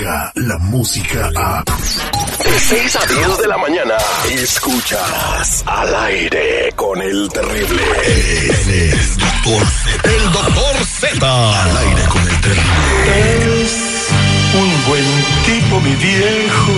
la música a... De 6 a 10 de la mañana, escuchas al aire con el terrible. El, doctor Z. El doctor Z. Al aire con el terrible. Es un buen tipo, mi viejo.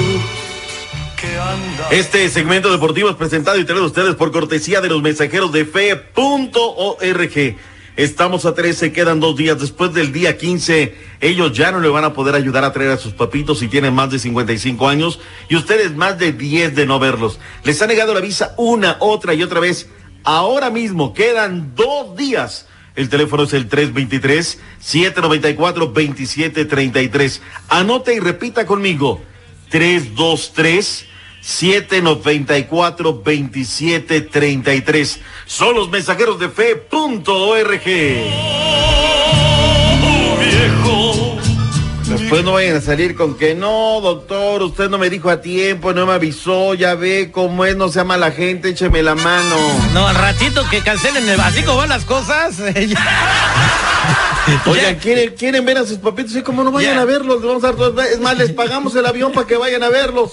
Este segmento deportivo es presentado y traído a ustedes por cortesía de los mensajeros de fe.org. Estamos a 13, quedan dos días. Después del día 15, ellos ya no le van a poder ayudar a traer a sus papitos si tienen más de 55 años y ustedes más de 10 de no verlos. Les ha negado la visa una, otra y otra vez. Ahora mismo quedan dos días. El teléfono es el 323-794-2733. Anote y repita conmigo. 323 794-2733. Son los mensajeros de fe.org. Después no vayan a salir con que no, doctor, usted no me dijo a tiempo, no me avisó, ya ve cómo es, no se llama la gente, écheme la mano. No, al ratito que cancelen el así como van las cosas. Oigan, ¿quieren, quieren ver a sus papitos y como no vayan Ya. a verlos, vamos a dar es más, les pagamos el avión para que vayan a verlos.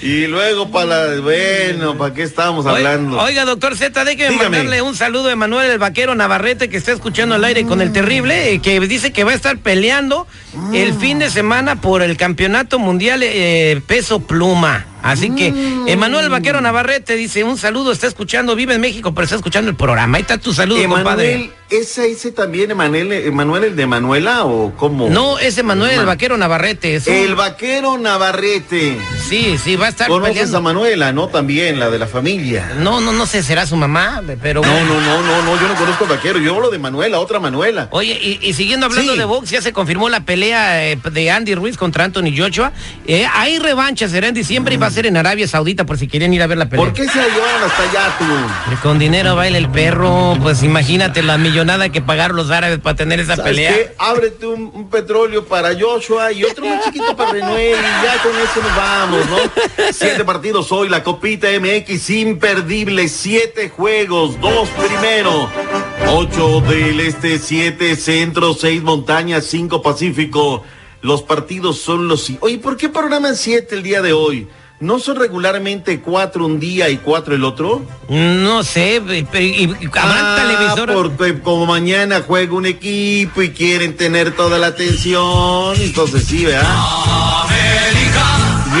Y luego para la, bueno, ¿para qué estábamos hablando? Oiga, doctor Z, déjeme Dígame. mandarle un saludo a Emanuel el Vaquero Navarrete que está escuchando al aire con el terrible, eh, que dice que va a estar peleando el fin de semana por el campeonato mundial eh, peso pluma. Así que Emanuel el Vaquero Navarrete dice un saludo, está escuchando, vive en México, pero está escuchando el programa. Ahí está tu saludo, compadre. Emanuel, ¿ese, ese también Emanuel, Emanuel el de Manuela o cómo? No, es Emanuel el Vaquero Navarrete. es un- El vaquero Navarrete. Sí, sí, va a estar Conoces peleando. a Manuela, ¿no? También, la de la familia. No, no, no sé, será su mamá, pero... No, no, no, no, no, yo no conozco al vaquero, yo hablo de Manuela, otra Manuela. Oye, y, y siguiendo hablando Sí. de box, ya se confirmó la pelea eh, de Andy Ruiz contra Anthony Joshua. Eh, hay revancha, será en diciembre y va a ser en Arabia Saudita por si quieren ir a ver la pelea. ¿Por qué se llevaron hasta allá tú? Con dinero baila el perro, pues imagínate la millonada que pagaron los árabes para tener esa ¿Sabes pelea. qué? Ábrete un, un petróleo para Joshua y otro más chiquito para Renuel y ya con eso nos vamos, ¿no? Siete partidos hoy, la Copita MX imperdible, siete juegos, dos primero, ocho del este, siete centro, seis montañas, cinco pacífico. Los partidos son los... Oye, ¿por qué programan siete el día de hoy? ¿No son regularmente cuatro un día y cuatro el otro? No sé, pero y- y- Ah, televisor. Porque como mañana juega un equipo y quieren tener toda la atención, entonces sí, ¿verdad?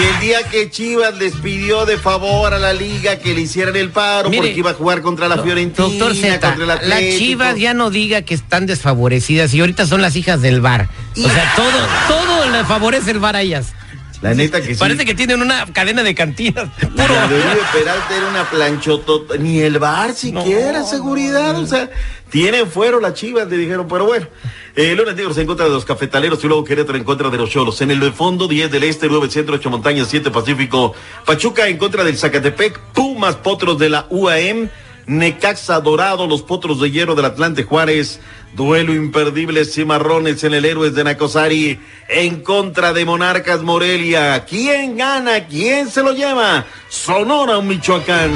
Y el día que Chivas les pidió de favor a la liga que le hicieran el paro Mire, porque iba a jugar contra la Fiorentina, Doctor contra las Atlético. chivas ya no diga que están desfavorecidas y ahorita son las hijas del bar. O sea, todo, todo le favorece el bar a ellas. La neta que sí. Parece que tienen una cadena de cantinas. Puro. La de Peralta era una planchotota, ni el bar siquiera, seguridad, o sea, tienen fuero las chivas, le dijeron, pero bueno. Eh, Lunes Negros en contra de los cafetaleros y luego Querétaro en contra de los cholos. En el de fondo, 10 del este, 9 centro, 8 montañas, 7 pacífico. Pachuca en contra del Zacatepec, Pumas Potros de la UAM, Necaxa Dorado, los Potros de Hierro del Atlante Juárez. Duelo imperdible, Cimarrones en el Héroes de Nacosari en contra de Monarcas Morelia. ¿Quién gana? ¿Quién se lo lleva? Sonora, Michoacán.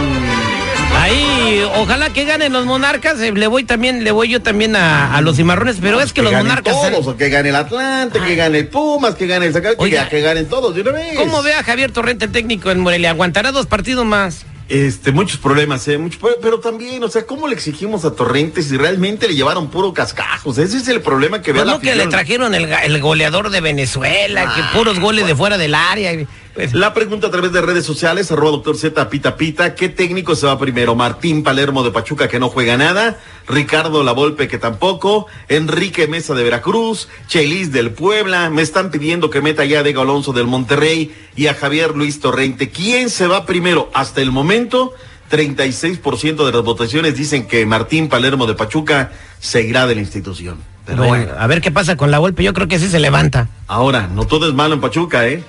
Ahí, ojalá que ganen los monarcas. eh, le voy también, le voy yo también a, a los cimarrones, pero es que, los monarcas. Todos, o que gane el Atlante, que gane el Pumas, que gane el Oiga. que, que ganen todos de una vez. ¿Cómo ve a Javier Torrente, el técnico en Morelia? ¿Aguantará dos partidos más? Este, muchos problemas, ¿eh? Muchos, pero, pero también, o sea, ¿cómo le exigimos a Torrentes si realmente le llevaron puro cascajos? Ese es el problema que ve Pues la no que le trajeron el, el goleador de Venezuela, que puros goles de fuera del área. y, pues, La pregunta a través de redes sociales, arroba doctor Z Pita Pita, ¿qué técnico se va primero? Martín Palermo de Pachuca que no juega nada, Ricardo Lavolpe que tampoco, Enrique Mesa de Veracruz, Chelis del Puebla, me están pidiendo que meta ya a Diego Alonso del Monterrey y a Javier Luis Torrente. ¿Quién se va primero? Hasta el momento, 36% de las votaciones dicen que Martín Palermo de Pachuca seguirá de la institución. Pero bueno, bueno. a ver qué pasa con la golpe. Yo creo que sí se levanta. Ahora, no todo es malo en Pachuca, ¿eh?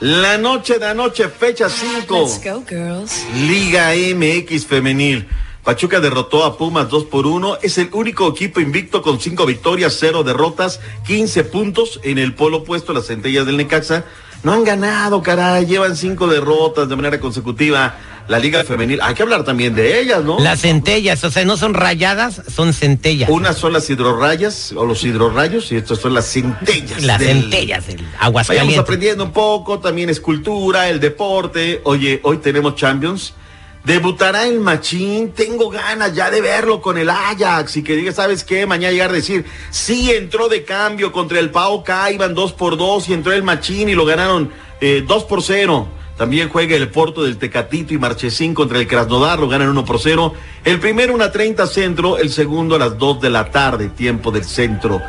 La noche de anoche, fecha 5. Let's go, girls. Liga MX femenil. Pachuca derrotó a Pumas 2 por 1. Es el único equipo invicto con 5 victorias, 0 derrotas, 15 puntos en el polo opuesto, las centellas del Necaxa. No han ganado, caray, llevan 5 derrotas de manera consecutiva. la Liga Femenil. Hay que hablar también de ellas, ¿no? Las centellas, o sea, no son rayadas, son centellas. Unas son las hidrorrayas o los hidrorrayos y estas son las centellas. Las del- centellas, el aguas Vayamos aprendiendo un poco, también es cultura, el deporte. Oye, hoy tenemos Champions. Debutará el Machín, tengo ganas ya de verlo con el Ajax y que diga, ¿sabes qué? Mañana llegar a decir, sí entró de cambio contra el Pau iban dos por dos y entró el Machín y lo ganaron eh, dos por cero. También juega el Porto del Tecatito y Marchesín contra el Krasnodar, lo ganan uno por cero. El primero una 30 centro, el segundo a las 2 de la tarde, tiempo del centro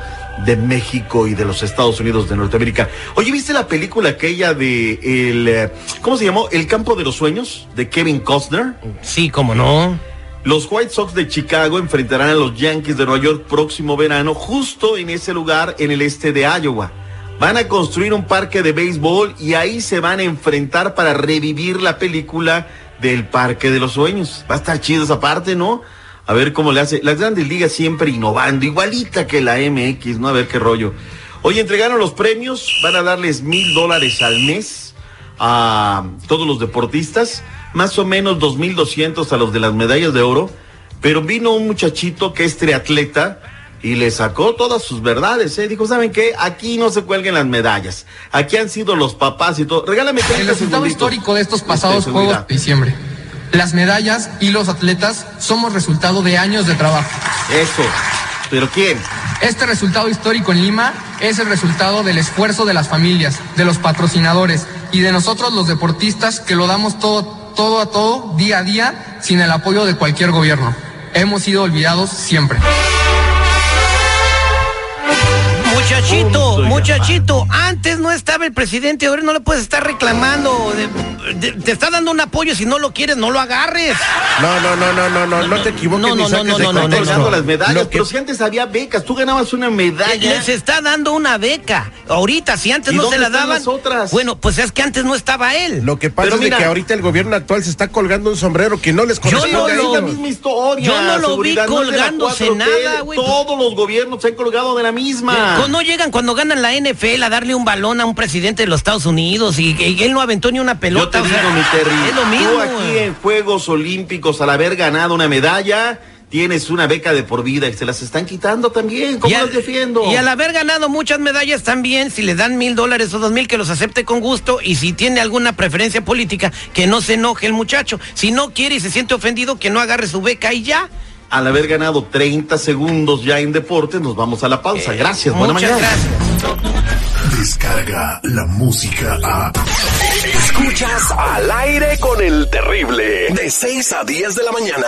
de México y de los Estados Unidos de Norteamérica. Oye, ¿viste la película aquella de el eh, ¿cómo se llamó? El campo de los sueños de Kevin Costner? Sí, cómo no. Los White Sox de Chicago enfrentarán a los Yankees de Nueva York próximo verano, justo en ese lugar en el este de Iowa. Van a construir un parque de béisbol y ahí se van a enfrentar para revivir la película del Parque de los Sueños. Va a estar chido esa parte, ¿no? A ver cómo le hace. Las grandes ligas siempre innovando, igualita que la MX, ¿no? A ver qué rollo. Hoy entregaron los premios, van a darles mil dólares al mes a todos los deportistas, más o menos dos mil doscientos a los de las medallas de oro, pero vino un muchachito que es triatleta y le sacó todas sus verdades, ¿eh? Dijo, ¿saben qué? Aquí no se cuelguen las medallas, aquí han sido los papás y todo. Regálame 30 El resultado segunditos histórico de estos pasados. Juegos de diciembre. Las medallas y los atletas somos resultado de años de trabajo. Eso. ¿Pero quién? Este resultado histórico en Lima es el resultado del esfuerzo de las familias, de los patrocinadores y de nosotros los deportistas que lo damos todo, todo a todo, día a día, sin el apoyo de cualquier gobierno. Hemos sido olvidados siempre. Muchachito, muchachito, antes no estaba el presidente, ahora no le puedes estar reclamando. de- de- te está dando un apoyo, si no lo quieres, no lo agarres. No, no, no, no, no, no, no te equivoques No, no, no, no, no, no, colgando las medallas, pero si antes había becas, tú ganabas una medalla. Les está dando una beca. Ahorita, si antes ¿Y no se la daban. las otras? Bueno, pues es que antes no estaba él. Lo que pasa Pero es mira- que ahorita el gobierno actual se está colgando un sombrero que no les Yo corresponde no a es lo- la misma historia. Yo no lo vi no colgándose 4T, nada, güey. Todos los gobiernos se han colgado de la misma. No llegan cuando ganan la NFL a darle un balón a un presidente de los Estados Unidos y, y él no aventó ni una Yo pelota. te o sea, digo, mi Terry, es lo mismo. tú aquí en Juegos Olímpicos, al haber ganado una medalla, tienes una beca de por vida y se las están quitando también. ¿Cómo Y al- los defiendo? Y al haber ganado muchas medallas también, si le dan mil dólares o dos mil, que los acepte con gusto. Y si tiene alguna preferencia política, que no se enoje el muchacho. Si no quiere y se siente ofendido, que no agarre su beca y ya. Al haber ganado 30 segundos ya en deporte, nos vamos a la pausa. Gracias, buena mañana. gracias. Descarga la música a. Escuchas al aire con el terrible. De 6 a 10 de la mañana.